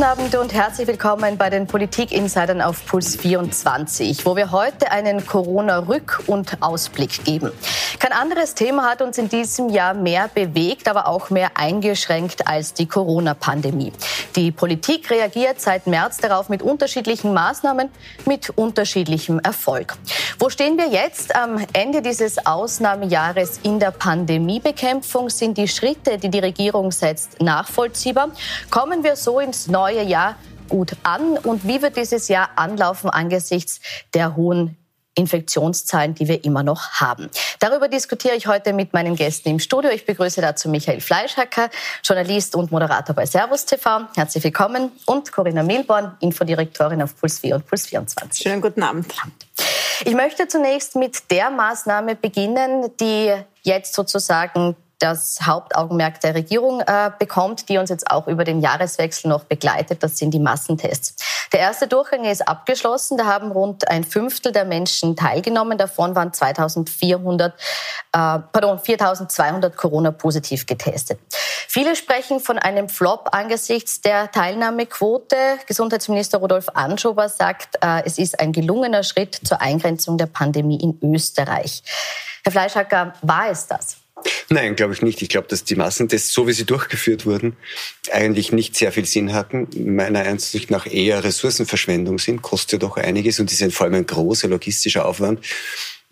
Guten Abend und herzlich willkommen bei den Politik-Insidern auf Puls 24, wo wir heute einen Corona-Rück- und Ausblick geben. Kein anderes Thema hat uns in diesem Jahr mehr bewegt, aber auch mehr eingeschränkt als die Corona-Pandemie. Die Politik reagiert seit März darauf mit unterschiedlichen Maßnahmen, mit unterschiedlichem Erfolg. Wo stehen wir jetzt am Ende dieses Ausnahmejahres in der Pandemiebekämpfung? Sind die Schritte, die die Regierung setzt, nachvollziehbar? Kommen wir so ins neue Jahr gut an? Und wie wird dieses Jahr anlaufen angesichts der hohen Infektionszahlen, die wir immer noch haben. Darüber diskutiere ich heute mit meinen Gästen im Studio. Ich begrüße dazu Michael Fleischhacker, Journalist und Moderator bei Servus TV. Herzlich willkommen. Und Corinna Milborn, Infodirektorin auf Puls 4 und Puls 24. Schönen guten Abend. Ich möchte zunächst mit der Maßnahme beginnen, die jetzt sozusagen das Hauptaugenmerk der Regierung äh, bekommt, die uns jetzt auch über den Jahreswechsel noch begleitet. Das sind die Massentests. Der erste Durchgang ist abgeschlossen. Da haben rund ein Fünftel der Menschen teilgenommen. Davon waren 2400, äh, pardon, 4200 Corona-positiv getestet. Viele sprechen von einem Flop angesichts der Teilnahmequote. Gesundheitsminister Rudolf Anschober sagt, äh, es ist ein gelungener Schritt zur Eingrenzung der Pandemie in Österreich. Herr Fleischhacker, war es das? Nein, glaube ich nicht. Ich glaube, dass die Massentests, so wie sie durchgeführt wurden, eigentlich nicht sehr viel Sinn hatten. Meiner Ansicht nach eher Ressourcenverschwendung sind, kostet doch einiges und ist vor allem ein großer logistischer Aufwand.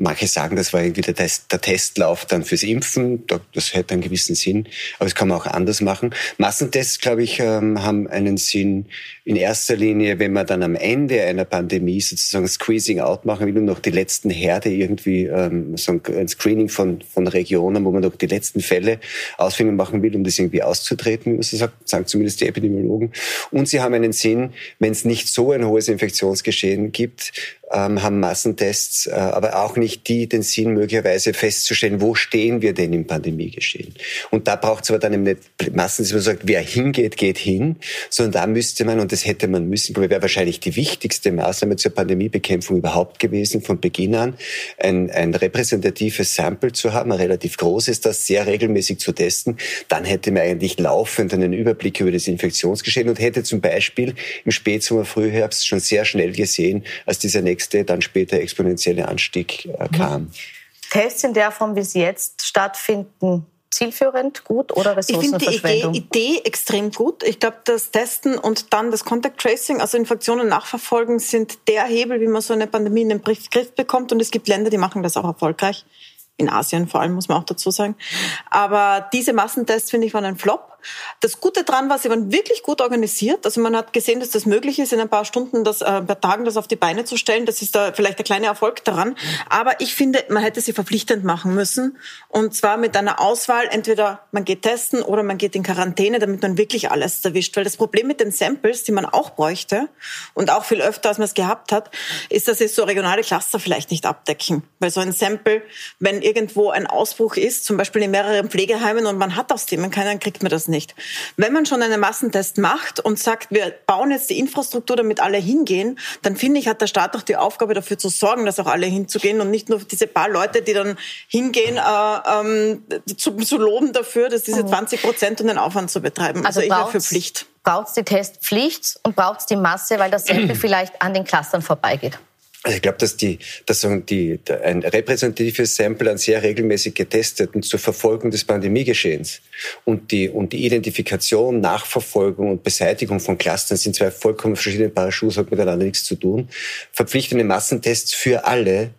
Manche sagen, das war irgendwie der, Test, der Testlauf dann fürs Impfen. Das hätte einen gewissen Sinn. Aber das kann man auch anders machen. Massentests, glaube ich, ähm, haben einen Sinn in erster Linie, wenn man dann am Ende einer Pandemie sozusagen Squeezing out machen will und noch die letzten Herde irgendwie, ähm, so ein Screening von, von Regionen, wo man noch die letzten Fälle ausfinden machen will, um das irgendwie auszutreten, wie man so sagt, sagen zumindest die Epidemiologen. Und sie haben einen Sinn, wenn es nicht so ein hohes Infektionsgeschehen gibt, ähm, haben Massentests, äh, aber auch nicht die den Sinn, möglicherweise festzustellen, wo stehen wir denn im Pandemiegeschehen. Und da braucht es aber dann eben nicht Massentests, wo man sagt, wer hingeht, geht hin, sondern da müsste man, und das hätte man müssen, wäre wahrscheinlich die wichtigste Maßnahme zur Pandemiebekämpfung überhaupt gewesen, von Beginn an, ein, ein repräsentatives Sample zu haben, ein relativ großes, das sehr regelmäßig zu testen. Dann hätte man eigentlich laufend einen Überblick über das Infektionsgeschehen und hätte zum Beispiel im Spätsommer, Frühherbst schon sehr schnell gesehen, als dieser nächste nächste, dann später exponentielle Anstieg äh, kam. Tests in der Form, wie sie jetzt stattfinden, zielführend, gut oder Ressourcenverschwendung? Ich finde die Idee, Idee extrem gut. Ich glaube, das Testen und dann das Contact Tracing, also Infektionen nachverfolgen, sind der Hebel, wie man so eine Pandemie in den Griff bekommt. Und es gibt Länder, die machen das auch erfolgreich. In Asien vor allem, muss man auch dazu sagen. Aber diese Massentests, finde ich, waren ein Flop. Das Gute dran war, sie waren wirklich gut organisiert. Also man hat gesehen, dass das möglich ist, in ein paar Stunden, das, äh, paar Tagen das auf die Beine zu stellen. Das ist da vielleicht der kleine Erfolg daran. Aber ich finde, man hätte sie verpflichtend machen müssen. Und zwar mit einer Auswahl, entweder man geht testen oder man geht in Quarantäne, damit man wirklich alles erwischt. Weil das Problem mit den Samples, die man auch bräuchte und auch viel öfter, als man es gehabt hat, ist, dass sie so regionale Cluster vielleicht nicht abdecken. Weil so ein Sample, wenn irgendwo ein Ausbruch ist, zum Beispiel in mehreren Pflegeheimen und man hat aus dem keinen, kriegt man das nicht. Wenn man schon einen Massentest macht und sagt, wir bauen jetzt die Infrastruktur, damit alle hingehen, dann finde ich, hat der Staat auch die Aufgabe dafür zu sorgen, dass auch alle hinzugehen und nicht nur diese paar Leute, die dann hingehen, äh, ähm, zu, zu loben dafür, dass diese 20 Prozent und den Aufwand zu betreiben. Also, also ich wäre für Pflicht. Braucht es die Testpflicht und braucht es die Masse, weil das Sample vielleicht an den Clustern vorbeigeht? Also ich glaube, dass, die, dass die, ein repräsentatives Sample an sehr regelmäßig getesteten zur Verfolgung des Pandemiegeschehens und die, und die Identifikation, Nachverfolgung und Beseitigung von Clustern sind zwei vollkommen verschiedene Paar Schuhe, hat miteinander nichts zu tun. Verpflichtende Massentests für alle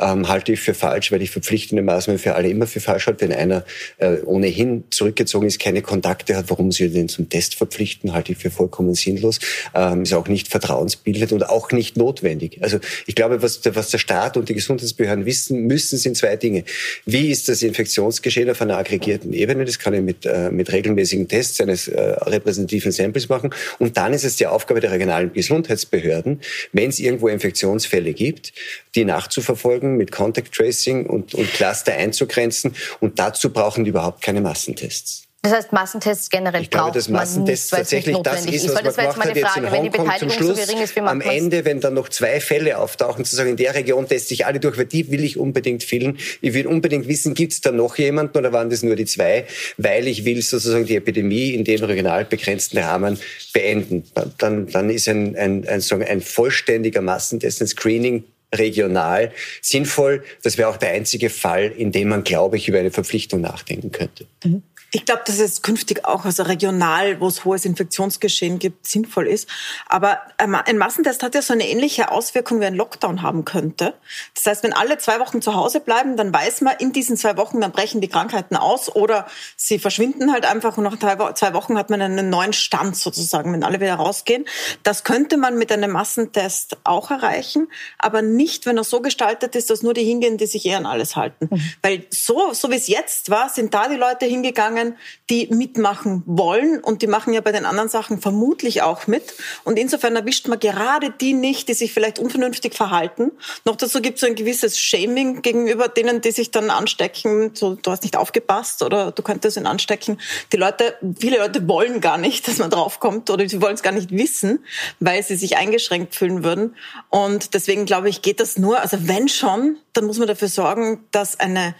ähm, halte ich für falsch, weil ich verpflichtende Maßnahmen für alle immer für falsch halte. Wenn einer äh, ohnehin zurückgezogen ist, keine Kontakte hat, warum Sie den zum Test verpflichten, halte ich für vollkommen sinnlos. Ähm, ist auch nicht vertrauensbildend und auch nicht notwendig. Also ich glaube, was der, was der Staat und die Gesundheitsbehörden wissen müssen, sind zwei Dinge. Wie ist das Infektionsgeschehen auf einer aggregierten Ebene? Das kann ich mit, äh, mit regelmäßigen Tests eines äh, repräsentativen Samples machen. Und dann ist es die Aufgabe der regionalen Gesundheitsbehörden, wenn es irgendwo Infektionsfälle gibt, die nachzuverfolgen verfolgen, mit Contact Tracing und, und Cluster einzugrenzen. Und dazu brauchen die überhaupt keine Massentests. Das heißt, Massentests generell ich glaube, dass Massentests tatsächlich das ist, was man das gemacht hat jetzt in Hongkong zum Schluss. So ist, am Ende, wenn dann noch zwei Fälle auftauchen, zu sagen, in der Region teste ich alle durch, weil die will ich unbedingt filmen. Ich will unbedingt wissen, gibt es da noch jemanden oder waren das nur die zwei? Weil ich will sozusagen die Epidemie in dem regional begrenzten Rahmen beenden. Dann, dann ist ein, ein, ein, ein, ein vollständiger Massentest, ein Screening regional sinnvoll. Das wäre auch der einzige Fall, in dem man, glaube ich, über eine Verpflichtung nachdenken könnte. Mhm. Ich glaube, dass es künftig auch also regional, wo es hohes Infektionsgeschehen gibt, sinnvoll ist. Aber ein Massentest hat ja so eine ähnliche Auswirkung wie ein Lockdown haben könnte. Das heißt, wenn alle zwei Wochen zu Hause bleiben, dann weiß man, in diesen zwei Wochen, dann brechen die Krankheiten aus oder sie verschwinden halt einfach und nach zwei Wochen hat man einen neuen Stand sozusagen, wenn alle wieder rausgehen. Das könnte man mit einem Massentest auch erreichen, aber nicht, wenn er so gestaltet ist, dass nur die hingehen, die sich eher an alles halten. Mhm. Weil so, so wie es jetzt war, sind da die Leute hingegangen, Vereinigungen, die mitmachen wollen und die machen ja bei den anderen Sachen vermutlich auch mit. Und insofern erwischt man gerade die nicht, die sich vielleicht unvernünftig verhalten. Noch dazu gibt es ein gewisses Shaming gegenüber denen, die sich dann anstecken. So, du hast nicht aufgepasst oder du könntest ihn anstecken. Die Leute, viele Leute wollen gar nicht, dass man draufkommt oder sie wollen es gar nicht wissen, weil sie sich eingeschränkt fühlen würden. Und deswegen glaube ich, geht das nur, also wenn schon, dann muss man dafür sorgen, dass eine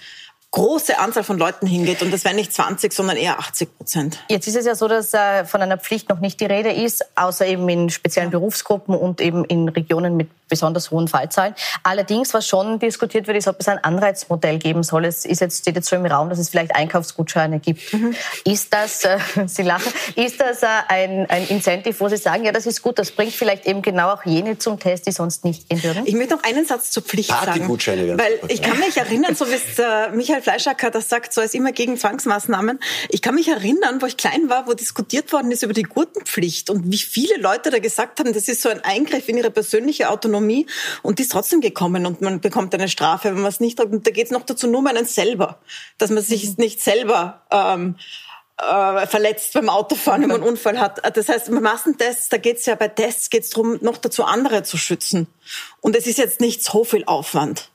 große Anzahl von Leuten hingeht. Und das wären nicht 20, sondern eher 80 Prozent. Jetzt ist es ja so, dass äh, von einer Pflicht noch nicht die Rede ist, außer eben in speziellen Berufsgruppen und eben in Regionen mit besonders hohen Fallzahlen. Allerdings, was schon diskutiert wird, ist, ob es ein Anreizmodell geben soll. Es ist jetzt, steht jetzt so im Raum, dass es vielleicht Einkaufsgutscheine gibt. Mhm. Ist das, äh, Sie lachen, ist das äh, ein, ein Incentive, wo Sie sagen, ja, das ist gut, das bringt vielleicht eben genau auch jene zum Test, die sonst nicht gehen würden? Ich möchte noch einen Satz zur Pflicht sagen. Weil ich kann mich erinnern, so wie es äh, Michael Fleischacker das sagt, so ist immer gegen Zwangsmaßnahmen. Ich kann mich erinnern, wo ich klein war, wo diskutiert worden ist über die Gurtenpflicht und wie viele Leute da gesagt haben, das ist so ein Eingriff in ihre persönliche Autonomie und die ist trotzdem gekommen und man bekommt eine Strafe, wenn man es nicht. Und da geht es noch dazu nur um einen selber, dass man sich mhm. nicht selber ähm, äh, verletzt beim Autofahren, wenn man einen Unfall hat. Das heißt, bei Massentests, da geht es ja bei Tests geht's darum, noch dazu andere zu schützen. Und es ist jetzt nicht so viel Aufwand.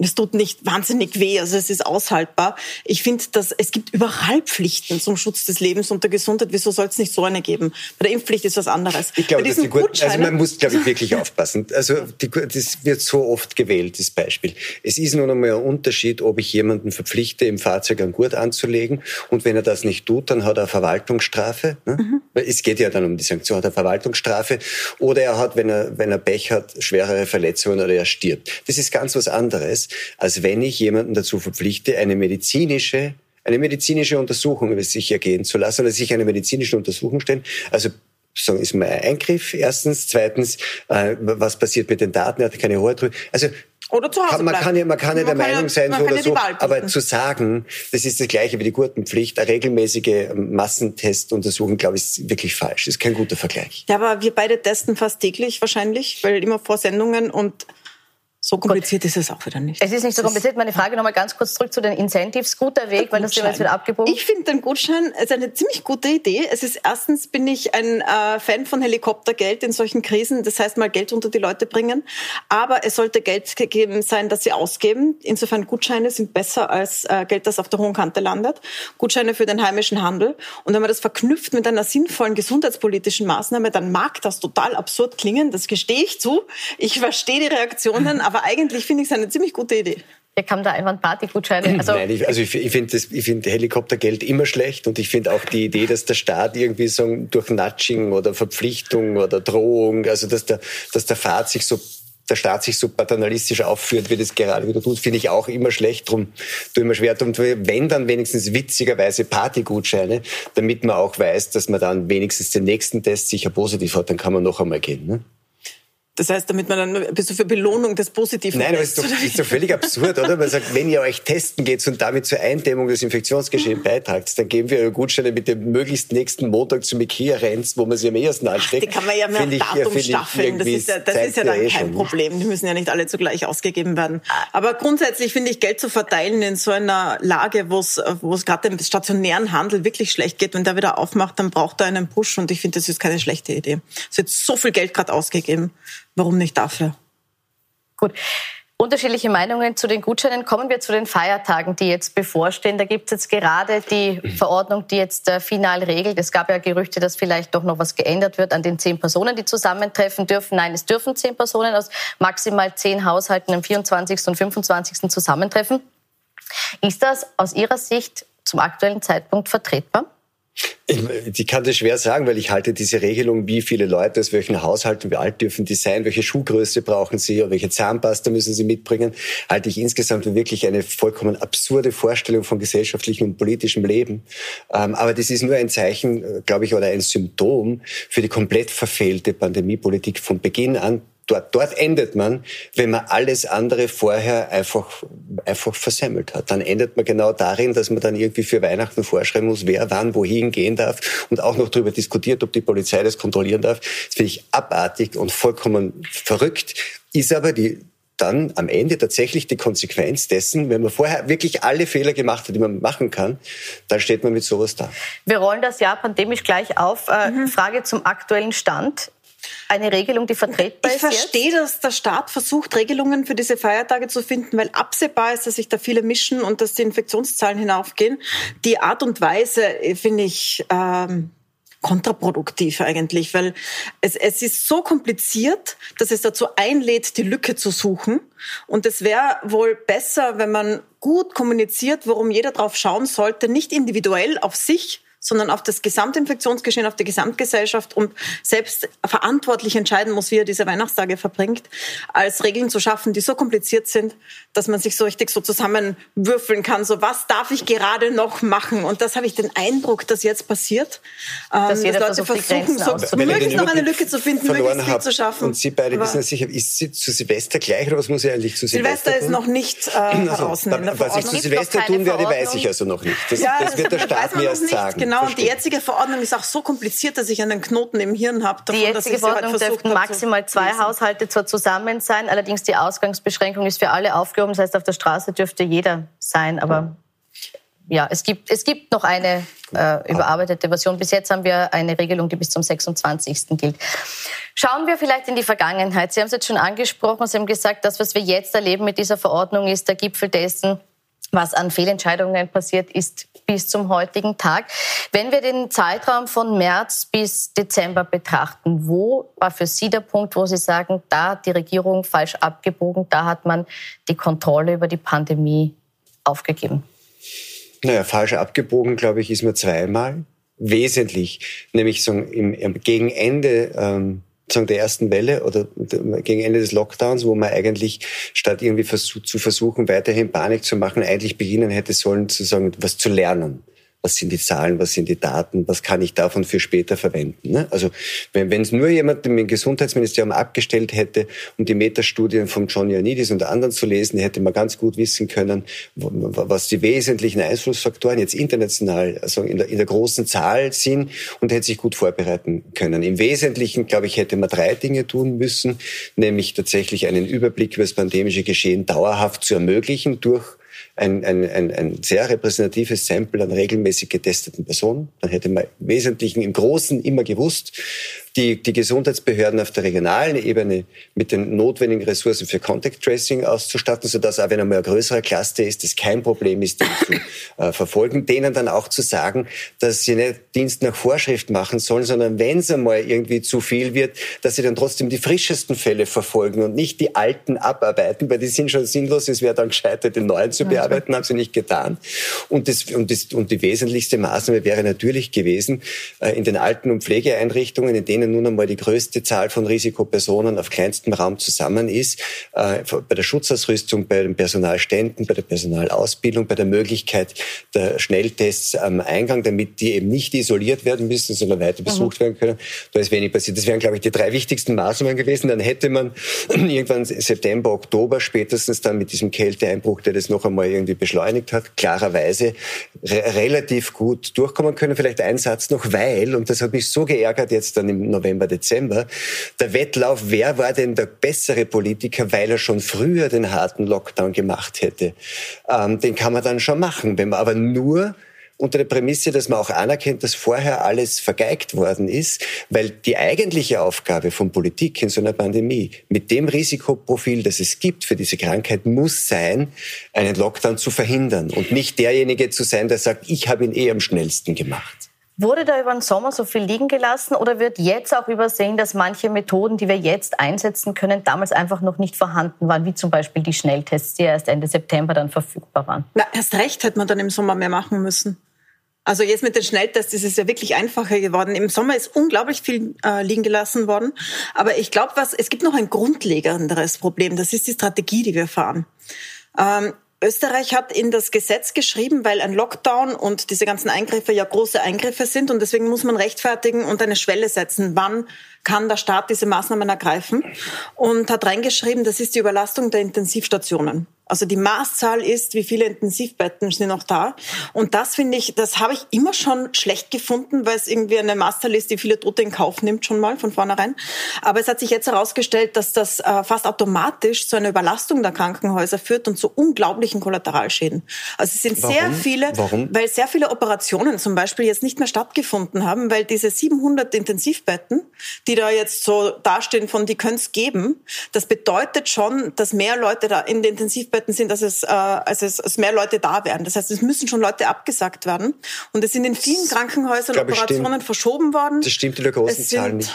Und es tut nicht wahnsinnig weh, also es ist aushaltbar. Ich finde, dass es gibt überall Pflichten zum Schutz des Lebens und der Gesundheit. Wieso soll es nicht so eine geben? Bei der Impfpflicht ist was anderes. Ich glaube, also man muss, glaube ich, wirklich aufpassen. Also die, das wird so oft gewählt, das Beispiel. Es ist nun einmal ein Unterschied, ob ich jemanden verpflichte, im Fahrzeug einen Gurt anzulegen und wenn er das nicht tut, dann hat er eine Verwaltungsstrafe. Ne? Mhm. Es geht ja dann um die Sanktion, hat er Verwaltungsstrafe oder er hat, wenn er, wenn er Pech hat, schwerere Verletzungen oder er stirbt. Das ist ganz was anderes als wenn ich jemanden dazu verpflichte, eine medizinische eine medizinische Untersuchung über sich ergehen zu lassen oder sich eine medizinische Untersuchung stellen. Also sagen, ist mal ein Eingriff erstens. Zweitens, äh, was passiert mit den Daten? Er hat keine Hoheit drüber. Also oder zu Hause man kann ja, man kann ja der Meinung sein, so oder so, aber zu sagen, das ist das Gleiche wie die Gurtenpflicht, eine regelmäßige Massentestuntersuchung, glaube ich, ist wirklich falsch. Das ist kein guter Vergleich. Ja, aber wir beide testen fast täglich wahrscheinlich, weil immer vor Sendungen und so kompliziert Gut. ist es auch wieder nicht. Es ist nicht so kompliziert. Meine Frage nochmal ganz kurz zurück zu den Incentives. Guter Weg, weil das Thema jetzt wieder abgebogen. Ich finde den Gutschein ist eine ziemlich gute Idee. Es ist erstens bin ich ein äh, Fan von Helikoptergeld in solchen Krisen. Das heißt mal Geld unter die Leute bringen. Aber es sollte Geld gegeben sein, das sie ausgeben. Insofern Gutscheine sind besser als äh, Geld, das auf der hohen Kante landet. Gutscheine für den heimischen Handel. Und wenn man das verknüpft mit einer sinnvollen gesundheitspolitischen Maßnahme, dann mag das total absurd klingen. Das gestehe ich zu. Ich verstehe die Reaktionen, aber eigentlich finde ich es eine ziemlich gute Idee. Hier kam da einfach Partygutscheine. Also, Nein, ich, also ich, ich finde find Helikoptergeld immer schlecht und ich finde auch die Idee, dass der Staat irgendwie so durch Nudging oder Verpflichtung oder Drohung, also dass der, dass der Fahrt sich so der Staat sich so paternalistisch aufführt, wie das gerade wieder tut, finde ich auch immer schlecht. Drum tue ich mir schwer. Drum wenn dann wenigstens witzigerweise Partygutscheine, damit man auch weiß, dass man dann wenigstens den nächsten Test sicher positiv hat, dann kann man noch einmal gehen. Ne? Das heißt, damit man dann bist du für Belohnung des Positiven Nein, aber es ist doch, ist doch völlig absurd, oder? Man sagt, wenn ihr euch testen geht und damit zur Eindämmung des Infektionsgeschehens beitragt, dann geben wir eure Gutscheine mit dem möglichst nächsten Montag zum Ikea rennt, wo man sie am ehesten ansteckt. Ach, die kann man ja mehr Datum ich, staffeln. Das ist ja, das ist ja dann kein Problem. Die müssen ja nicht alle zugleich ausgegeben werden. Aber grundsätzlich finde ich, Geld zu verteilen in so einer Lage, wo es, wo es gerade dem stationären Handel wirklich schlecht geht, wenn der wieder aufmacht, dann braucht er einen Push und ich finde, das ist keine schlechte Idee. Es wird so viel Geld gerade ausgegeben. Warum nicht dafür? Gut. Unterschiedliche Meinungen zu den Gutscheinen. Kommen wir zu den Feiertagen, die jetzt bevorstehen. Da gibt es jetzt gerade die Verordnung, die jetzt äh, final regelt. Es gab ja Gerüchte, dass vielleicht doch noch was geändert wird an den zehn Personen, die zusammentreffen dürfen. Nein, es dürfen zehn Personen aus maximal zehn Haushalten am 24. und 25. zusammentreffen. Ist das aus Ihrer Sicht zum aktuellen Zeitpunkt vertretbar? Ich, kann das schwer sagen, weil ich halte diese Regelung, wie viele Leute aus welchen Haushalten, wie alt dürfen die sein, welche Schuhgröße brauchen sie oder welche Zahnpasta müssen sie mitbringen, halte ich insgesamt für wirklich eine vollkommen absurde Vorstellung von gesellschaftlichem und politischem Leben. Ähm, aber das ist nur ein Zeichen, äh, glaube ich, oder ein Symptom für die komplett verfehlte Pandemiepolitik von Beginn an Dort, dort endet man, wenn man alles andere vorher einfach, einfach versemmelt hat. Dann endet man genau darin, dass man dann irgendwie für Weihnachten vorschreiben muss, wer wann wohin gehen darf und auch noch darüber diskutiert, ob die Polizei das kontrollieren darf. Das finde ich abartig und vollkommen verrückt. Ist aber die, dann am Ende tatsächlich die Konsequenz dessen, wenn man vorher wirklich alle Fehler gemacht hat, die man machen kann, dann steht man mit sowas da. Wir rollen das Jahr pandemisch gleich auf. Äh, mhm. Frage zum aktuellen Stand eine Regelung, die vertretbar ich ist? Ich verstehe, dass der Staat versucht, Regelungen für diese Feiertage zu finden, weil absehbar ist, dass sich da viele mischen und dass die Infektionszahlen hinaufgehen. Die Art und Weise äh, finde ich ähm, kontraproduktiv eigentlich, weil es, es ist so kompliziert, dass es dazu einlädt, die Lücke zu suchen. Und es wäre wohl besser, wenn man gut kommuniziert, worum jeder drauf schauen sollte, nicht individuell auf sich, sondern auf das Gesamtinfektionsgeschehen, auf die Gesamtgesellschaft und selbst verantwortlich entscheiden muss, wie er diese Weihnachtstage verbringt, als Regeln zu schaffen, die so kompliziert sind, dass man sich so richtig so zusammenwürfeln kann. So, was darf ich gerade noch machen? Und das habe ich den Eindruck, dass jetzt passiert. Dass, ähm, dass Leute versuchen, so möglichst noch eine Lücke zu finden, möglichst viel zu schaffen. Und Sie beide wissen sicher, ist sie zu Silvester gleich oder was muss ich eigentlich zu Silvester Silvester ist noch nicht äh, also, was ich zu Silvester tun werde, weiß ich also noch nicht. Das, ja, das, das wird der Staat mir erst sagen. Genau. Genau, und die jetzige Verordnung ist auch so kompliziert, dass ich einen Knoten im Hirn habe. Davon, die jetzige Verordnung halt dürften maximal zwei Haushalte zwar zusammen sein, allerdings die Ausgangsbeschränkung ist für alle aufgehoben. Das heißt, auf der Straße dürfte jeder sein, aber ja, es gibt, es gibt noch eine äh, überarbeitete Version. Bis jetzt haben wir eine Regelung, die bis zum 26. gilt. Schauen wir vielleicht in die Vergangenheit. Sie haben es jetzt schon angesprochen. Sie haben gesagt, das, was wir jetzt erleben mit dieser Verordnung, ist der Gipfel dessen, was an Fehlentscheidungen passiert ist bis zum heutigen Tag. Wenn wir den Zeitraum von März bis Dezember betrachten, wo war für Sie der Punkt, wo Sie sagen, da hat die Regierung falsch abgebogen, da hat man die Kontrolle über die Pandemie aufgegeben? Naja, falsch abgebogen, glaube ich, ist mir zweimal. Wesentlich, nämlich so im, gegen Ende ähm, sozusagen der ersten Welle oder gegen Ende des Lockdowns, wo man eigentlich statt irgendwie zu versuchen, weiterhin Panik zu machen, eigentlich beginnen hätte sollen, zu sagen, was zu lernen was sind die Zahlen, was sind die Daten, was kann ich davon für später verwenden. Ne? Also wenn es nur jemand im Gesundheitsministerium abgestellt hätte, um die Metastudien von John Ioannidis und anderen zu lesen, hätte man ganz gut wissen können, was die wesentlichen Einflussfaktoren jetzt international, also in der, in der großen Zahl sind und hätte sich gut vorbereiten können. Im Wesentlichen, glaube ich, hätte man drei Dinge tun müssen, nämlich tatsächlich einen Überblick über das pandemische Geschehen dauerhaft zu ermöglichen durch ein, ein, ein, ein sehr repräsentatives Sample an regelmäßig getesteten Personen. Dann hätte man im Wesentlichen im Großen immer gewusst, die, die Gesundheitsbehörden auf der regionalen Ebene mit den notwendigen Ressourcen für Contact Tracing auszustatten, sodass auch wenn einmal ein größerer Cluster ist, es kein Problem ist, den zu äh, verfolgen. Denen dann auch zu sagen, dass sie nicht Dienst nach Vorschrift machen sollen, sondern wenn es einmal irgendwie zu viel wird, dass sie dann trotzdem die frischesten Fälle verfolgen und nicht die alten abarbeiten, weil die sind schon sinnlos. Es wäre dann gescheitert, den neuen zu bearbeiten, haben sie nicht getan. Und, das, und, das, und die wesentlichste Maßnahme wäre natürlich gewesen, äh, in den Alten- und Pflegeeinrichtungen, in denen denen nun einmal die größte Zahl von Risikopersonen auf kleinstem Raum zusammen ist, äh, bei der Schutzausrüstung, bei den Personalständen, bei der Personalausbildung, bei der Möglichkeit der Schnelltests am Eingang, damit die eben nicht isoliert werden müssen, sondern weiter besucht mhm. werden können. Da ist wenig passiert. Das wären, glaube ich, die drei wichtigsten Maßnahmen gewesen. Dann hätte man irgendwann September, Oktober spätestens dann mit diesem Kälteeinbruch, der das noch einmal irgendwie beschleunigt hat, klarerweise re relativ gut durchkommen können. Vielleicht ein Satz noch, weil, und das hat mich so geärgert jetzt dann im November, Dezember. Der Wettlauf, wer war denn der bessere Politiker, weil er schon früher den harten Lockdown gemacht hätte. Ähm, den kann man dann schon machen. Wenn man aber nur unter der Prämisse, dass man auch anerkennt, dass vorher alles vergeigt worden ist, weil die eigentliche Aufgabe von Politik in so einer Pandemie mit dem Risikoprofil, das es gibt für diese Krankheit, muss sein, einen Lockdown zu verhindern und nicht derjenige zu sein, der sagt, ich habe ihn eh am schnellsten gemacht. Wurde da über den Sommer so viel liegen gelassen oder wird jetzt auch übersehen, dass manche Methoden, die wir jetzt einsetzen können, damals einfach noch nicht vorhanden waren, wie zum Beispiel die Schnelltests, die erst Ende September dann verfügbar waren? Na, erst recht hätte man dann im Sommer mehr machen müssen. Also jetzt mit den Schnelltests ist es ja wirklich einfacher geworden. Im Sommer ist unglaublich viel äh, liegen gelassen worden. Aber ich glaube, was es gibt noch ein grundlegenderes Problem. Das ist die Strategie, die wir fahren. Ähm, Österreich hat in das Gesetz geschrieben, weil ein Lockdown und diese ganzen Eingriffe ja große Eingriffe sind und deswegen muss man rechtfertigen und eine Schwelle setzen, wann kann der Staat diese Maßnahmen ergreifen und hat reingeschrieben, das ist die Überlastung der Intensivstationen. Also die Maßzahl ist, wie viele Intensivbetten sind noch da. Und das finde ich, das habe ich immer schon schlecht gefunden, weil es irgendwie eine Maßzahl ist, die viele Tote in Kauf nimmt schon mal von vornherein. Aber es hat sich jetzt herausgestellt, dass das äh, fast automatisch zu einer Überlastung der Krankenhäuser führt und zu unglaublichen Kollateralschäden. Also es sind Warum? sehr viele, Warum? weil sehr viele Operationen zum Beispiel jetzt nicht mehr stattgefunden haben, weil diese 700 Intensivbetten, die da jetzt so dastehen von, die können es geben, das bedeutet schon, dass mehr Leute da in den Intensivbetten Möglichkeiten sind, dass es, äh, als es als mehr Leute da wären. Das heißt, es müssen schon Leute abgesagt werden. Und es sind in vielen Krankenhäusern Operationen stimmt. verschoben worden. Das stimmt in der großen Zahl nicht.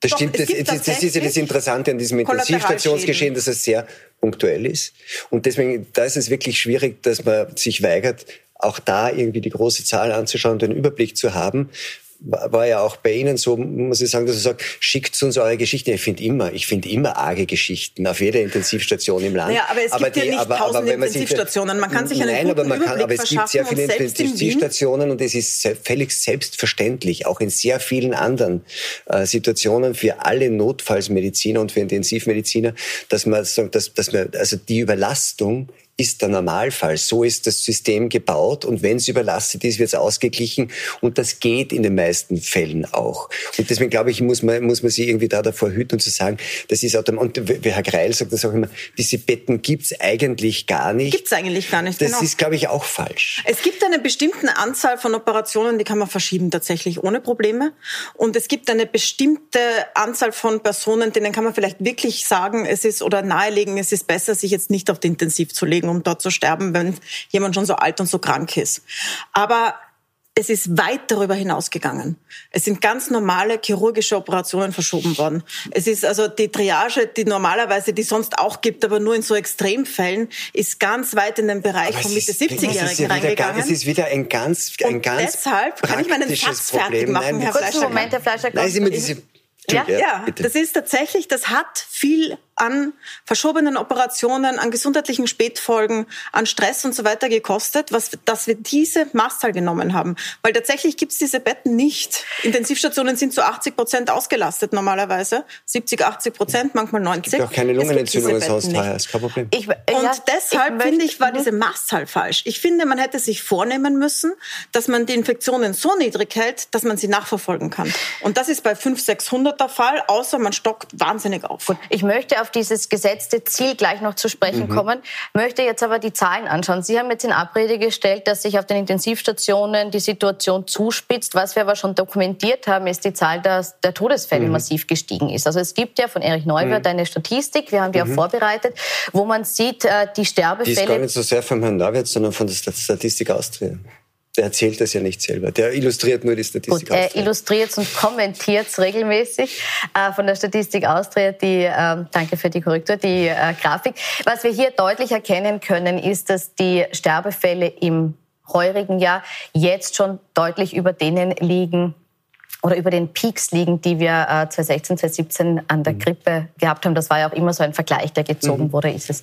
Das Doch, stimmt, das, das, das, ist ja das Interessante an diesem Intensivstationsgeschehen, dass es sehr punktuell ist. Und deswegen, da ist es wirklich schwierig, dass man sich weigert, auch da irgendwie die große Zahl anzuschauen, den Überblick zu haben, war ja auch bei Ihnen so, muss ich sagen, dass er sagt, schickt uns eure Geschichten. Ich finde immer, ich finde immer arge Geschichten auf jeder Intensivstation im Land. Ja, aber es aber gibt die, ja nicht aber, tausende aber Intensivstationen. Man kann sich einen Nein, aber man kann, aber es gibt sehr viele Intensivstationen und es ist völlig selbstverständlich, auch in sehr vielen anderen äh, Situationen für alle Notfallsmediziner und für Intensivmediziner, dass man sagt, dass, dass man, also die Überlastung ist der Normalfall. So ist das System gebaut und wenn es überlastet ist, wird es ausgeglichen und das geht in den meisten Fällen auch. Und deswegen glaube ich, muss man, muss man sich irgendwie da davor hüten und zu sagen, das ist automatisch. Und Herr Greil sagt das auch immer, diese Betten gibt's eigentlich gar nicht. Gibt's eigentlich gar nicht, Das genau. ist, glaube ich, auch falsch. Es gibt eine bestimmte Anzahl von Operationen, die kann man verschieben tatsächlich ohne Probleme. Und es gibt eine bestimmte Anzahl von Personen, denen kann man vielleicht wirklich sagen, es ist oder nahelegen, es ist besser, sich jetzt nicht auf die Intensiv zu legen um dort zu sterben, wenn jemand schon so alt und so krank ist. Aber es ist weit darüber hinausgegangen. Es sind ganz normale chirurgische Operationen verschoben worden. Es ist also die Triage, die normalerweise, die sonst auch gibt, aber nur in so Extremfällen, ist ganz weit in den Bereich aber von Mitte 70-Jährigen ja reingegangen. Es ist wieder ein ganz, ein und ganz deshalb kann ich meinen Satz fertig machen, Nein, Herr Fleischer. Moment, Herr Fleischer. Nein, ist immer diese ja, ja, das ist tatsächlich, das hat viel an verschobenen Operationen, an gesundheitlichen Spätfolgen, an Stress und so weiter gekostet, was, dass wir diese Maßzahl genommen haben. Weil tatsächlich gibt's diese Betten nicht. Intensivstationen sind zu 80 Prozent ausgelastet normalerweise. 70, 80 Prozent, manchmal 90. Es gibt auch keine Lungenentzündungen sonst daher, ist kein Problem. Ich, und ja, deshalb, ich finde ich, war diese Maßzahl falsch. Ich finde, man hätte sich vornehmen müssen, dass man die Infektionen so niedrig hält, dass man sie nachverfolgen kann. Und das ist bei 500, 600 der Fall, außer man stockt wahnsinnig auf. Gut, ich möchte auf dieses gesetzte Ziel gleich noch zu sprechen mhm. kommen, möchte jetzt aber die Zahlen anschauen. Sie haben jetzt in Abrede gestellt, dass sich auf den Intensivstationen die Situation zuspitzt. Was wir aber schon dokumentiert haben, ist die Zahl der, der Todesfälle mhm. massiv gestiegen ist. Also es gibt ja von Erich Neuwirth mhm. eine Statistik, wir haben die auch mhm. vorbereitet, wo man sieht, äh, die Sterbefälle... Die ist gar nicht so sehr von Herrn Neuwirth, sondern von der Statistik Austria. Der erzählt das ja nicht selber. Der illustriert nur die Statistik Gut, Er illustriert es und kommentiert es regelmäßig äh, von der Statistik Austria. Die, äh, danke für die Korrektur, die äh, Grafik. Was wir hier deutlich erkennen können, ist, dass die Sterbefälle im heurigen Jahr jetzt schon deutlich über denen liegen, oder über den Peaks liegen, die wir äh, 2016, 2017 an der mhm. Grippe gehabt haben. Das war ja auch immer so ein Vergleich, der gezogen mhm. wurde, ist es.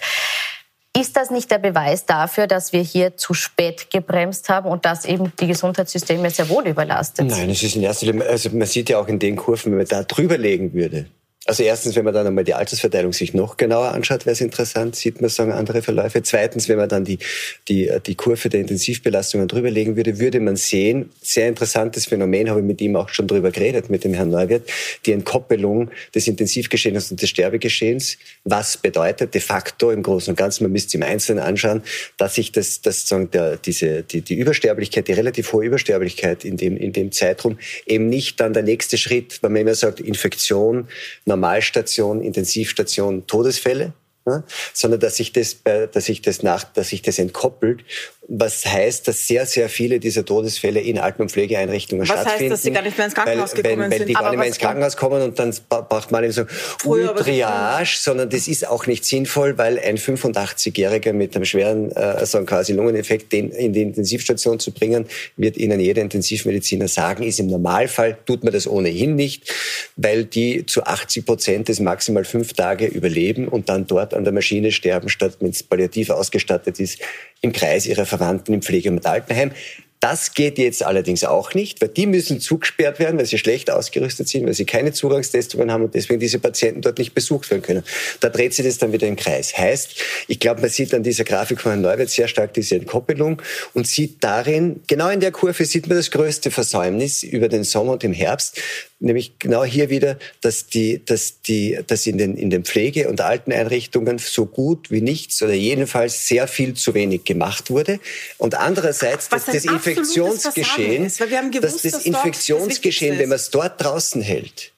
Ist das nicht der Beweis dafür, dass wir hier zu spät gebremst haben und dass eben die Gesundheitssysteme sehr wohl überlastet sind? Nein, es ist in erster Linie, also man sieht ja auch in den Kurven, wenn man da drüber legen würde, Also erstens, wenn man dann einmal die Altersverteilung sich noch genauer anschaut, wäre es interessant, sieht man sagen andere Verläufe. Zweitens, wenn man dann die, die, die Kurve der Intensivbelastungen drüberlegen würde, würde man sehen, sehr interessantes Phänomen, habe ich mit ihm auch schon drüber geredet, mit dem Herrn Neuwirth, die Entkoppelung des Intensivgeschehens und des Sterbegeschehens. Was bedeutet de facto im Großen und Ganzen, man müsste im Einzelnen anschauen, dass sich das, das sagen, der, diese, die, die Übersterblichkeit, die relativ hohe Übersterblichkeit in dem, in dem Zeitraum eben nicht dann der nächste Schritt, wenn man immer sagt, Infektion, Normalstation, Intensivstation, Todesfälle, ja, sondern dass sich das, dass sich das nach, dass sich das entkoppelt was heißt, dass sehr, sehr viele dieser Todesfälle in Alten- und Pflegeeinrichtungen was stattfinden. Was heißt, dass sie gar nicht mehr ins Krankenhaus weil, gekommen wenn, wenn sind? die gar nicht mehr ins Krankenhaus kommen und dann braucht man eben so Früher, Triage, sondern das ist auch nicht sinnvoll, weil ein 85-Jähriger mit einem schweren, äh, also quasi Lungeneffekt, den in die Intensivstation zu bringen, wird Ihnen jeder Intensivmediziner sagen, ist im Normalfall, tut man das ohnehin nicht, weil die zu 80 Prozent des maximal fünf Tage überleben und dann dort an der Maschine sterben, statt wenn es palliativ ausgestattet ist, im Kreis ihrer Verwandten im Pflege- und Altenheim. Das geht jetzt allerdings auch nicht, weil die müssen zugesperrt werden, weil sie schlecht ausgerüstet sind, weil sie keine Zugangstestungen haben und deswegen diese Patienten dort nicht besucht werden können. Da dreht sich das dann wieder im Kreis. Heißt, ich glaube, man sieht an dieser Grafik von Herrn Neuwirth sehr stark diese Entkoppelung und sieht darin, genau in der Kurve sieht man das größte Versäumnis über den Sommer und im Herbst, nämlich genau hier wieder, dass die, dass die, dass in den, in den Pflege- und Alteneinrichtungen so gut wie nichts oder jedenfalls sehr viel zu wenig gemacht wurde. Und andererseits, dass das Infektionsgeschehen, ist, gewusst, dass das Infektionsgeschehen, das wenn man es dort draußen hält,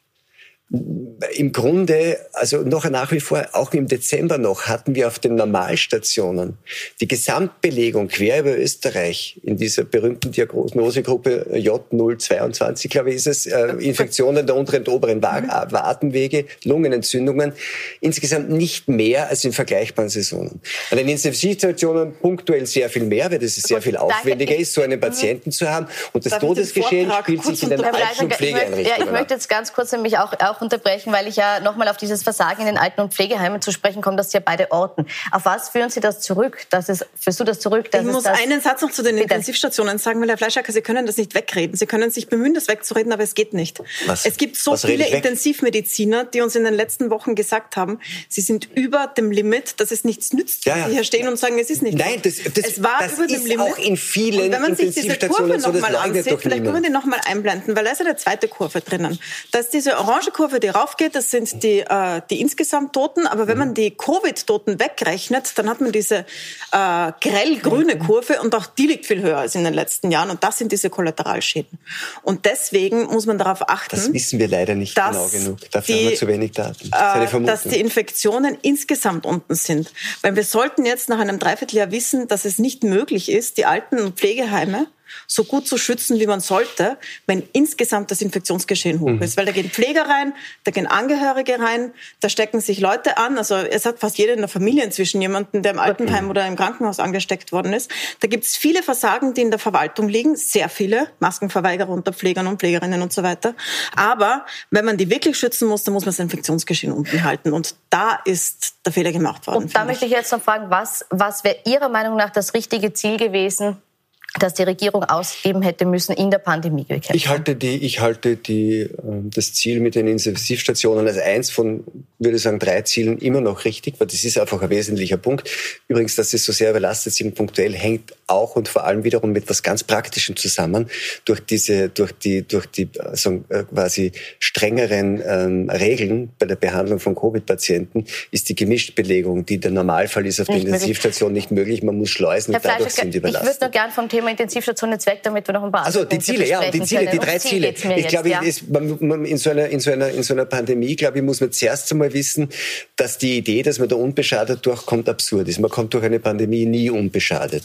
im Grunde, also noch nach wie vor, auch im Dezember noch, hatten wir auf den Normalstationen die Gesamtbelegung quer über Österreich in dieser berühmten Diagnosegruppe J022, glaube ich, ist es, äh, Infektionen der unteren und oberen mhm. Atemwege, Lungenentzündungen, insgesamt nicht mehr als in vergleichbaren Saisonen. An den Intensivstationen punktuell sehr viel mehr, weil es sehr viel aufwendiger ist, so einen Patienten zu haben. Und das Todesgeschehen spielt sich in den Alten- und Pflegeeinrichtungen Ja, ich möchte jetzt ganz kurz nämlich auch, auch unterbrechen, weil ich ja nochmal auf dieses Versagen in den Alten- und Pflegeheimen zu sprechen komme, das ja beide Orten. Auf was führen Sie das zurück? Dass es, führst du das zurück? ich muss einen Satz noch zu den Bitte. Intensivstationen sagen, weil Herr Fleischacker, Sie können das nicht wegreden. Sie können sich bemühen, das wegzureden, aber es geht nicht. Was? Es gibt so was viele Intensivmediziner, die uns in den letzten Wochen gesagt haben, sie sind über dem Limit, dass es nichts nützt, ja, ja. sie hier stehen und sagen, es ist nicht. Nein, das, das, es war das über ist dem Limit. auch in vielen und wenn man sich diese Kurve noch mal ansieht, vielleicht können wir die noch mal einblenden, weil da ist ja eine zweite Kurve drinnen. Da ist diese orange Kurve, die raufgeht, das sind die, äh, die insgesamt Toten. Aber wenn man die Covid-Toten wegrechnet, dann hat man diese äh, grell-grüne Kurve und auch die liegt viel höher als in den letzten Jahren. Und das sind diese Kollateralschäden. Und deswegen muss man darauf achten. Das wissen wir leider nicht genau genug. Dafür die, haben wir zu wenig Daten. Das äh, dass die Infektionen insgesamt unten sind. Weil wir sollten jetzt nach einem Dreivierteljahr wissen, dass es nicht möglich ist, die Alten- und Pflegeheime so gut zu schützen, wie man sollte, wenn insgesamt das Infektionsgeschehen hoch mhm. ist. Weil da gehen Pfleger rein, da gehen Angehörige rein, da stecken sich Leute an. Also es hat fast jeder in der Familie inzwischen jemanden, der im Altenheim oder im Krankenhaus angesteckt worden ist. Da gibt es viele Versagen, die in der Verwaltung liegen, sehr viele, Maskenverweigerer unter Pflegern und Pflegerinnen und so weiter. Aber wenn man die wirklich schützen muss, dann muss man das Infektionsgeschehen unten halten. Und da ist der Fehler gemacht worden. Und da möchte ich jetzt noch fragen, was, was wäre Ihrer Meinung nach das richtige Ziel gewesen, das die Regierung ausgeben hätte müssen in der Pandemie Ich halte, die, ich halte die, ähm, das Ziel mit den Intensivstationen als eins von, würde ich sagen, drei Zielen immer noch richtig, weil das ist einfach ein wesentlicher Punkt. Übrigens, dass sie so sehr überlastet sind punktuell, hängt auch und vor allem wiederum mit was ganz Praktischem zusammen. Durch diese, durch die, durch die also quasi strengeren ähm, Regeln bei der Behandlung von Covid-Patienten ist die Gemischtbelegung, die der Normalfall ist auf der Intensivstation nicht möglich. Man muss schleusen Herr und dadurch sind überlastet. Ich würde nur gern vom Thema Intensivstation jetzt weg, damit wir noch ein paar Also die Ziele, ja, die Ziele, die drei Ziele. Ich glaube, ja. ist, man, man, in, so einer, in, so einer, in so einer Pandemie, glaube ich, muss man zuerst einmal wissen, dass die Idee, dass man da unbeschadet durchkommt, absurd ist. Man kommt durch eine Pandemie nie unbeschadet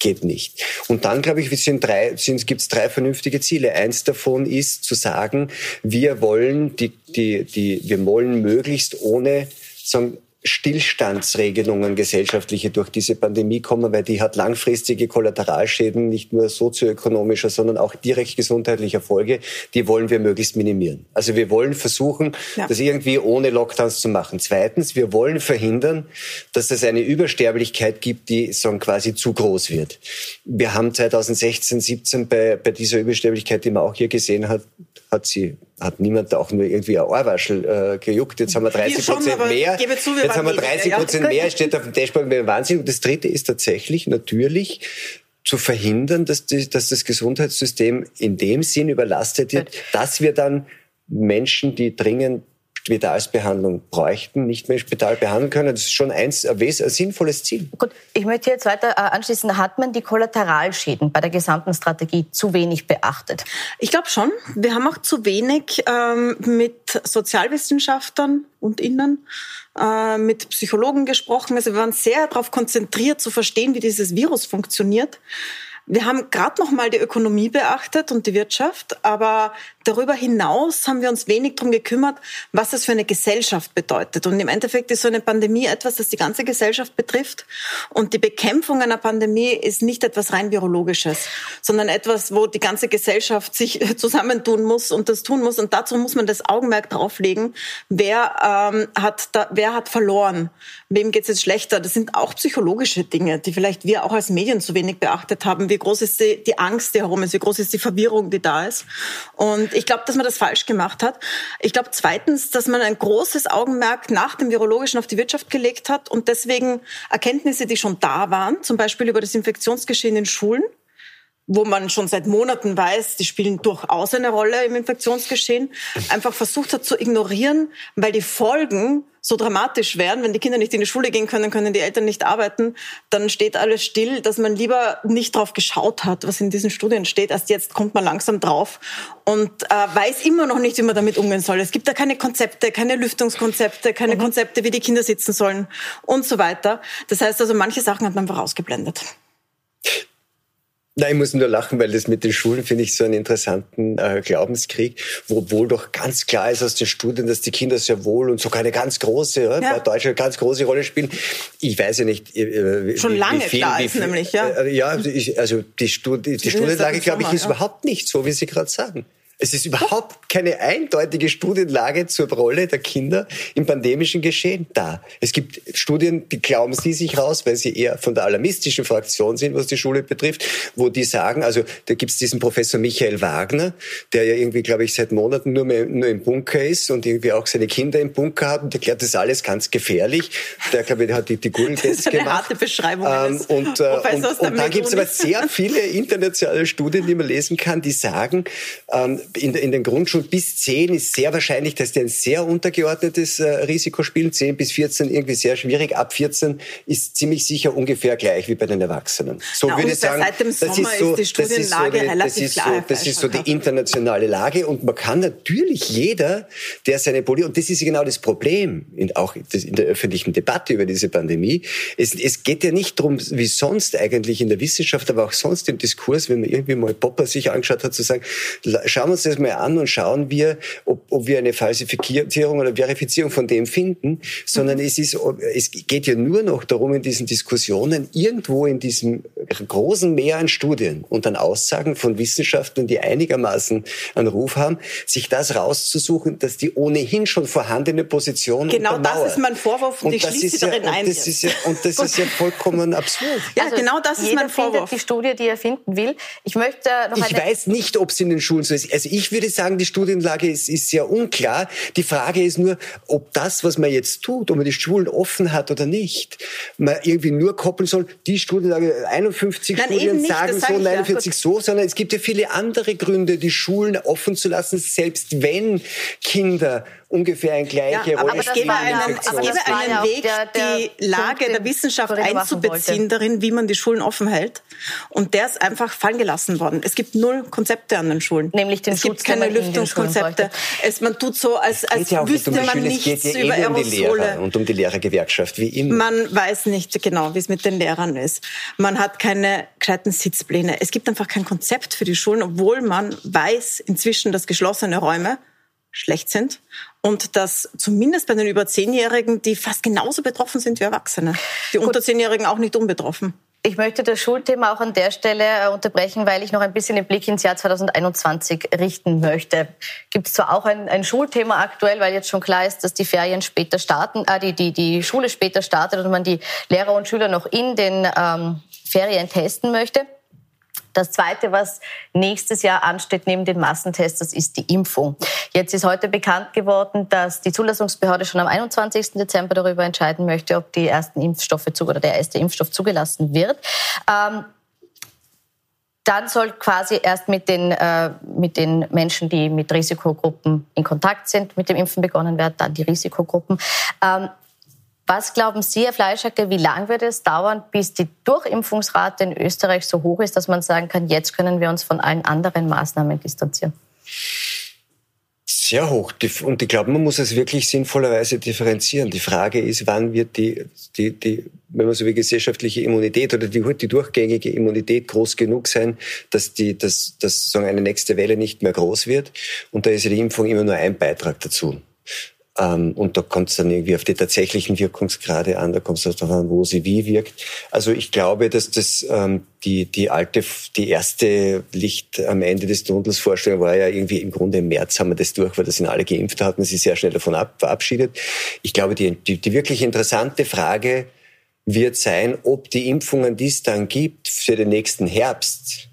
geht nicht. Und dann, glaube ich, sind drei, sind, gibt es drei vernünftige Ziele. Eins davon ist zu sagen, wir wollen die, die, die, wir wollen möglichst ohne sagen, Stillstandsregelungen gesellschaftliche durch diese Pandemie kommen, weil die hat langfristige Kollateralschäden, nicht nur sozioökonomischer, sondern auch direkt gesundheitlicher Folge. Die wollen wir möglichst minimieren. Also wir wollen versuchen, ja. das irgendwie ohne Lockdowns zu machen. Zweitens, wir wollen verhindern, dass es eine Übersterblichkeit gibt, die so quasi zu groß wird. Wir haben 2016, 17 bei, bei dieser Übersterblichkeit, die man auch hier gesehen hat, hat sie hat niemand auch nur irgendwie ein Ohrwaschel äh, gejuckt. Jetzt haben wir 30 Prozent mehr. Zu, wir jetzt haben wir 30 Prozent ja. mehr, steht auf dem Dashboard, wir Wahnsinn. Und das Dritte ist tatsächlich natürlich zu verhindern, dass, die, dass das Gesundheitssystem in dem Sinn überlastet wird, dass wir dann Menschen, die dringend Spitalsbehandlung bräuchten, nicht mehr im Spital behandeln können. Das ist schon eins, ein, ein sinnvolles Ziel. Gut, ich möchte jetzt weiter äh, anschließen. Hat man die Kollateralschäden bei der gesamten Strategie zu wenig beachtet? Ich glaube schon. Wir haben auch zu wenig ähm, mit Sozialwissenschaftlern und Innen, äh, mit Psychologen gesprochen. Also wir waren sehr darauf konzentriert zu verstehen, wie dieses Virus funktioniert. Wir haben gerade noch mal die Ökonomie beachtet und die Wirtschaft, aber darüber hinaus haben wir uns wenig darum gekümmert, was das für eine Gesellschaft bedeutet. Und im Endeffekt ist so eine Pandemie etwas, das die ganze Gesellschaft betrifft. Und die Bekämpfung einer Pandemie ist nicht etwas rein virologisches, sondern etwas, wo die ganze Gesellschaft sich zusammentun muss und das tun muss. Und dazu muss man das Augenmerk drauflegen, wer ähm, hat da, wer hat verloren, wem geht es jetzt schlechter. Das sind auch psychologische Dinge, die vielleicht wir auch als Medien zu wenig beachtet haben. Wie groß ist die, die Angst, die herum ist? Wie groß ist die Verwirrung, die da ist? Und ich glaube, dass man das falsch gemacht hat. Ich glaube zweitens, dass man ein großes Augenmerk nach dem Virologischen auf die Wirtschaft gelegt hat und deswegen Erkenntnisse, die schon da waren, zum Beispiel über das Infektionsgeschehen in Schulen, wo man schon seit Monaten weiß, die spielen durchaus eine Rolle im Infektionsgeschehen, einfach versucht hat zu ignorieren, weil die Folgen so dramatisch wären, wenn die Kinder nicht in die Schule gehen können, können die Eltern nicht arbeiten, dann steht alles still, dass man lieber nicht drauf geschaut hat, was in diesen Studien steht. Erst jetzt kommt man langsam drauf und äh, weiß immer noch nicht, wie man damit umgehen soll. Es gibt da keine Konzepte, keine Lüftungskonzepte, keine mhm. Konzepte, wie die Kinder sitzen sollen und so weiter. Das heißt also, manche Sachen hat man einfach ausgeblendet. Nein, ich muss nur lachen, weil das mit den Schulen finde ich so einen interessanten äh, Glaubenskrieg, wo wohl doch ganz klar ist aus den Studien, dass die Kinder sehr wohl und sogar eine ganz große, ja. bei Deutschland ganz große Rolle spielen. Ich weiß ja nicht, äh, schon wie, lange wie viel, klar ist viel, nämlich, ja. Äh, ja, ich, also die, Studi die Studienlage, glaube ich, ist ja. überhaupt nicht so, wie Sie gerade sagen. Es ist überhaupt keine eindeutige Studienlage zur Rolle der Kinder im pandemischen Geschehen da. Es gibt Studien, die glauben sie sich raus, weil sie eher von der alarmistischen Fraktion sind, was die Schule betrifft, wo die sagen, also da gibt es diesen Professor Michael Wagner, der ja irgendwie, glaube ich, seit Monaten nur, mehr, nur im Bunker ist und irgendwie auch seine Kinder im Bunker hat und erklärt, das alles ganz gefährlich. Der, glaube ich, hat die, die Google-Tests gemacht. Eine harte Beschreibung. Ähm, und, äh, und, und da gibt es aber sehr viele internationale Studien, die man lesen kann, die sagen, ähm, in, in den Grundschulen bis 10 ist sehr wahrscheinlich, dass die ein sehr untergeordnetes äh, Risiko spielen. 10 bis 14 irgendwie sehr schwierig. Ab 14 ist ziemlich sicher ungefähr gleich wie bei den Erwachsenen. So Na, würde ich sagen, seit dem Sommer das ist, so, ist die Studienlage ist so relativ das ist. So, das ist so die internationale Lage und man kann natürlich jeder, der seine Politik, und das ist genau das Problem, in, auch in der öffentlichen Debatte über diese Pandemie, es, es geht ja nicht darum, wie sonst eigentlich in der Wissenschaft, aber auch sonst im Diskurs, wenn man irgendwie mal Popper sich angeschaut hat, zu sagen, schauen wir uns das mal an und schauen wir, ob, ob wir eine Falsifizierung oder Verifizierung von dem finden, sondern mhm. es ist, es geht ja nur noch darum, in diesen Diskussionen irgendwo in diesem großen Meer an Studien und an Aussagen von Wissenschaftlern, die einigermaßen einen Ruf haben, sich das rauszusuchen, dass die ohnehin schon vorhandene Position Genau das ist mein Vorwurf und, und ich schließe ja, darin ein. Das ist ja, und das ist ja vollkommen absurd. Ja, also genau das ist mein Vorwurf. die Studie, die er finden will. Ich möchte noch Ich weiß nicht, ob es in den Schulen so ist. Also ich würde sagen, die Studienlage ist, ist sehr unklar. Die Frage ist nur, ob das, was man jetzt tut, ob man die Schulen offen hat oder nicht, man irgendwie nur koppeln soll, die Studienlage, 51 Nein, Studien sagen so, 49 ja. so, sondern es gibt ja viele andere Gründe, die Schulen offen zu lassen, selbst wenn Kinder ungefähr ein gleiche ja, Rolle spielen. Aber es gäbe einen, einen Weg, der, der die Lage Punkt, der Wissenschaft einzubeziehen darin, wie man die Schulen offen hält. Und der ist einfach fallen gelassen worden. Es gibt null Konzepte an den Schulen. Nämlich den Es gibt keine Lüftungskonzepte. Es, man tut so, als, als ja wüsste um man Schule. nichts es geht ja über eh um die Lehrer und um die Lehrergewerkschaft, wie immer. Man weiß nicht genau, wie es mit den Lehrern ist. Man hat keine gescheiten Sitzpläne. Es gibt einfach kein Konzept für die Schulen, obwohl man weiß inzwischen, dass geschlossene Räume schlecht sind und dass zumindest bei den über Zehnjährigen, die fast genauso betroffen sind wie Erwachsene, die Gut. unter Zehnjährigen auch nicht unbetroffen. Ich möchte das Schulthema auch an der Stelle äh, unterbrechen, weil ich noch ein bisschen den Blick ins Jahr 2021 richten möchte. Gibt es zwar auch ein, ein, Schulthema aktuell, weil jetzt schon klar ist, dass die Ferien später starten, äh, die, die, die Schule später startet und man die Lehrer und Schüler noch in den ähm, Ferien testen möchte. Das Zweite, was nächstes Jahr ansteht neben den Massentests, das ist die Impfung. Jetzt ist heute bekannt geworden, dass die Zulassungsbehörde schon am 21. Dezember darüber entscheiden möchte, ob die ersten Impfstoffe oder der erste Impfstoff zugelassen wird. Ähm, dann soll quasi erst mit den, äh, mit den Menschen, die mit Risikogruppen in Kontakt sind, mit dem Impfen begonnen werden, dann die Risikogruppen. Ähm, was glauben Sie, Herr Fleischhacke, wie lange wird es dauern, bis die Durchimpfungsrate in Österreich so hoch ist, dass man sagen kann, jetzt können wir uns von allen anderen Maßnahmen distanzieren? Sehr hoch. Und ich glaube, man muss es wirklich sinnvollerweise differenzieren. Die Frage ist, wann wird die, die, die wenn man so wie gesellschaftliche Immunität oder die, die durchgängige Immunität groß genug sein, dass die, dass, dass sozusagen eine nächste Welle nicht mehr groß wird. Und da ist die Impfung immer nur ein Beitrag dazu. Ähm, und da kommt es dann irgendwie auf die tatsächlichen Wirkungsgrade an, da kommt es darauf an, wo sie wie wirkt. Also ich glaube, dass das ähm, die, die alte, die erste Licht am Ende des Tunnels Vorstellung war ja irgendwie im Grunde im März haben wir das durch, weil das sind alle geimpft, da hat man sich sehr schnell davon ab, verabschiedet. Ich glaube, die, die, die wirklich interessante Frage wird sein, ob die Impfungen, die es dann gibt für den nächsten Herbst,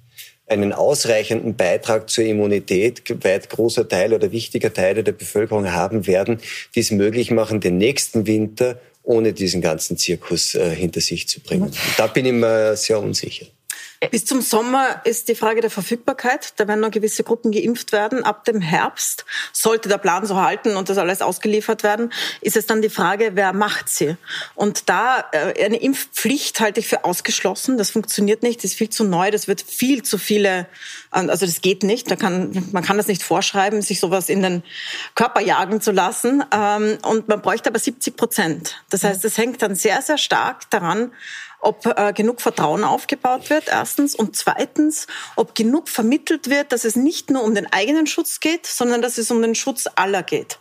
einen ausreichenden Beitrag zur Immunität weit großer Teil oder wichtiger Teile der Bevölkerung haben werden, die es möglich machen, den nächsten Winter ohne diesen ganzen Zirkus äh, hinter sich zu bringen. Da bin ich mir sehr unsicher. Bis zum Sommer ist die Frage der Verfügbarkeit. Da werden noch gewisse Gruppen geimpft werden. Ab dem Herbst, sollte der Plan so halten und das alles ausgeliefert werden, ist es dann die Frage, wer macht sie? Und da äh, eine Impfpflicht halte ich für ausgeschlossen. Das funktioniert nicht, das ist viel zu neu, das wird viel zu viele, äh, also das geht nicht. Da kann, man kann das nicht vorschreiben, sich sowas in den Körper jagen zu lassen. Ähm, und man bräuchte aber 70 Prozent. Das heißt, es hängt dann sehr, sehr stark daran, ob äh, genug Vertrauen aufgebaut wird, erstens. Und zweitens, ob genug vermittelt wird, dass es nicht nur um den eigenen Schutz geht, sondern dass es um den Schutz aller geht.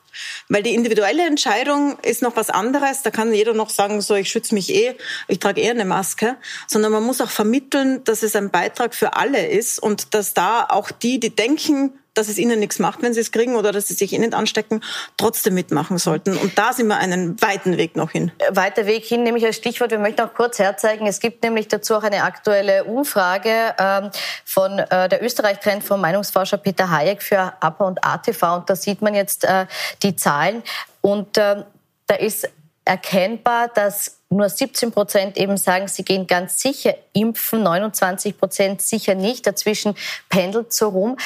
Weil die individuelle Entscheidung ist noch was anderes. Da kann jeder noch sagen, so, ich schütze mich eh, ich trage eh eine Maske. Sondern man muss auch vermitteln, dass es ein Beitrag für alle ist und dass da auch die, die denken, dass es ihnen nichts macht, wenn sie es kriegen oder dass sie sich eh nicht anstecken, trotzdem mitmachen sollten. Und da sind wir einen weiten Weg noch hin. Weiter Weg hin, nämlich als Stichwort, wir möchten auch kurz herzeigen, es gibt nämlich dazu auch eine aktuelle Umfrage ähm, von äh, der Österreich-Trend vom Meinungsforscher Peter Hayek für APA und ATV. Und da sieht man jetzt äh, die Zahlen. Und äh, da ist erkennbar, dass nur 17 Prozent eben sagen, sie gehen ganz sicher impfen, 29 Prozent sicher nicht. Dazwischen pendelt so rum.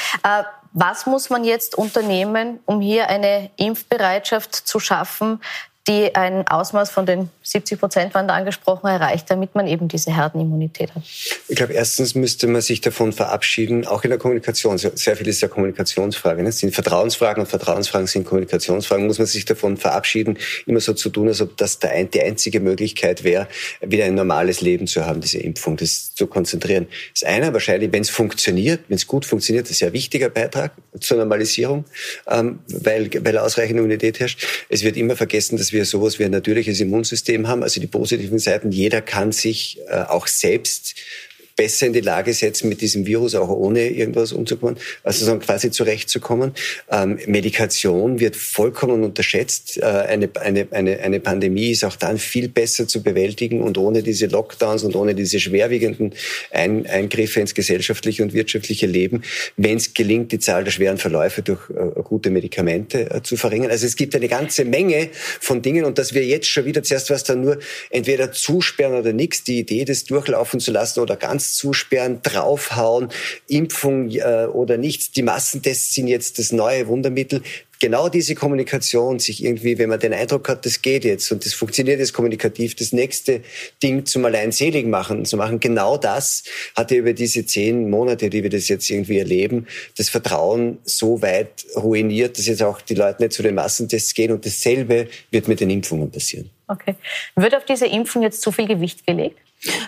Was muss man jetzt unternehmen, um hier eine Impfbereitschaft zu schaffen, die ein Ausmaß von den 70 Prozent waren da angesprochen, erreicht, damit man eben diese Herdenimmunität hat? Ich glaube, erstens müsste man sich davon verabschieden, auch in der Kommunikation. Sehr viel ist ja Kommunikationsfrage. Ne? Es sind Vertrauensfragen und Vertrauensfragen sind Kommunikationsfragen. Muss man sich davon verabschieden, immer so zu tun, als ob das die einzige Möglichkeit wäre, wieder ein normales Leben zu haben, diese Impfung, das zu konzentrieren. Das eine, wahrscheinlich, wenn es funktioniert, wenn es gut funktioniert, das ist ja ein wichtiger Beitrag zur Normalisierung, ähm, weil, weil ausreichend Immunität herrscht. Es wird immer vergessen, dass wir sowas wie ein natürliches Immunsystem haben, also die positiven Seiten. Jeder kann sich äh, auch selbst besser in die Lage setzen, mit diesem Virus auch ohne irgendwas umzukommen, also so quasi zurechtzukommen. Ähm, Medikation wird vollkommen unterschätzt. Äh, eine, eine, eine, eine Pandemie ist auch dann viel besser zu bewältigen und ohne diese Lockdowns und ohne diese schwerwiegenden Ein Eingriffe ins gesellschaftliche und wirtschaftliche Leben, wenn es gelingt, die Zahl der schweren Verläufe durch äh, gute Medikamente äh, zu verringern. Also es gibt eine ganze Menge von Dingen und dass wir jetzt schon wieder zuerst was dann nur entweder zusperren oder nichts, die Idee, das durchlaufen zu lassen oder ganz zusperren, draufhauen, Impfung äh, oder nicht. Die Massentests sind jetzt das neue Wundermittel genau diese Kommunikation, sich irgendwie, wenn man den Eindruck hat, das geht jetzt und das funktioniert jetzt kommunikativ, das nächste Ding zum alleinselig machen, zu machen, genau das hat ja über diese zehn Monate, die wir das jetzt irgendwie erleben, das Vertrauen so weit ruiniert, dass jetzt auch die Leute nicht zu den Massentests gehen und dasselbe wird mit den Impfungen passieren. Okay. Wird auf diese Impfung jetzt zu viel Gewicht gelegt?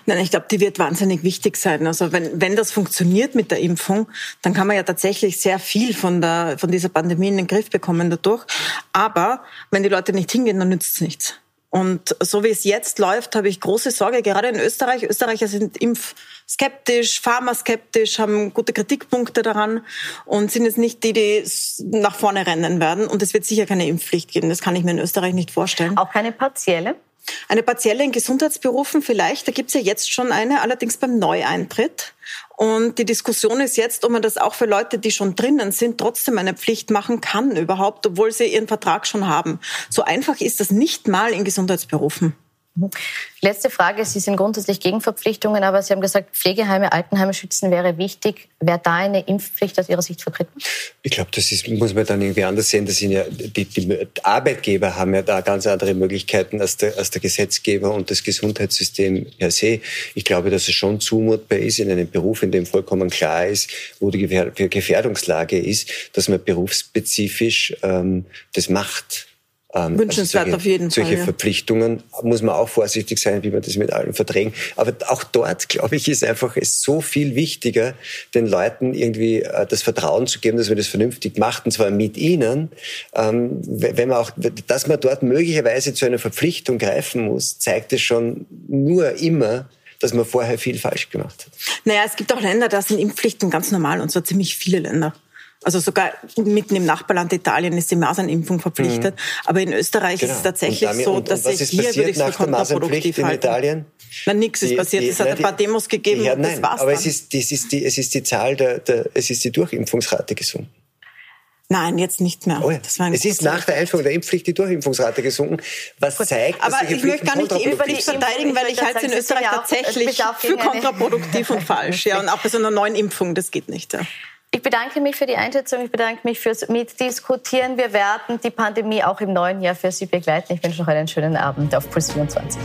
Nein, ich glaube, die wird wahnsinnig wichtig sein. Also wenn, wenn das funktioniert mit der Impfung, dann kann man ja tatsächlich sehr viel von, der, von dieser Pandemie in den Griff bekommen dadurch. Aber wenn die Leute nicht hingehen, dann nützt es nichts. Und so wie es jetzt läuft, habe ich große Sorge, gerade in Österreich. Österreicher sind impfskeptisch, pharmaskeptisch, haben gute Kritikpunkte daran und sind jetzt nicht die, die nach vorne rennen werden. Und es wird sicher keine Impfpflicht geben. Das kann ich mir in Österreich nicht vorstellen. Auch keine partielle? Eine partielle in Gesundheitsberufen vielleicht, da gibt es ja jetzt schon eine, allerdings beim Neueintritt. Und die Diskussion ist jetzt, ob man das auch für Leute, die schon drinnen sind, trotzdem eine Pflicht machen kann überhaupt, obwohl sie ihren Vertrag schon haben. So einfach ist das nicht mal in Gesundheitsberufen. Letzte Frage. Sie sind grundsätzlich gegen Verpflichtungen, aber Sie haben gesagt, Pflegeheime, Altenheime schützen wäre wichtig. Wäre da eine Impfpflicht aus Ihrer Sicht vertreten? Ich glaube, das ist, muss man dann irgendwie anders sehen. Das sind ja, die, die Arbeitgeber haben ja da ganz andere Möglichkeiten als der, als der Gesetzgeber und das Gesundheitssystem per se. Ich glaube, dass es schon zumutbar ist in einem Beruf, in dem vollkommen klar ist, wo die Gefährdungslage ist, dass man berufsspezifisch ähm, das macht. Ähm, Wünschenswert also auf jeden Fall. Solche ja. Verpflichtungen muss man auch vorsichtig sein, wie man das mit allen Verträgen. Aber auch dort, glaube ich, ist einfach es so viel wichtiger, den Leuten irgendwie äh, das Vertrauen zu geben, dass man das vernünftig macht, und zwar mit ihnen. Ähm, wenn man auch, dass man dort möglicherweise zu einer Verpflichtung greifen muss, zeigt es schon nur immer, dass man vorher viel falsch gemacht hat. Naja, es gibt auch Länder, da sind Impfpflichten ganz normal, und zwar ziemlich viele Länder. Also sogar mitten im Nachbarland Italien ist die Masernimpfung verpflichtet. Mhm. Aber in Österreich genau. ist es tatsächlich damit, so, dass sich hier würde ich es für kontraproduktiv in Italien? Nein, nichts ist passiert. Die, es hat nein, ein paar Demos gegeben. Ja, nein, das war's aber dann. es ist, das ist die, es ist die Zahl der, der, es ist die Durchimpfungsrate gesunken. Nein, jetzt nicht mehr. Oh ja. es ist nach der Einführung der Impfpflicht die Durchimpfungsrate gesunken, was Gut. zeigt, dass Aber ich möchte gar nicht die Impfpflicht verteidigen, weil ich halte es in Österreich tatsächlich für kontraproduktiv und falsch. Ja, und auch bei so einer neuen Impfung, das geht nicht. Ja. Ich bedanke mich für die Einschätzung, ich bedanke mich fürs Mitdiskutieren. Wir werden die Pandemie auch im neuen Jahr für Sie begleiten. Ich wünsche noch einen schönen Abend auf Puls 24.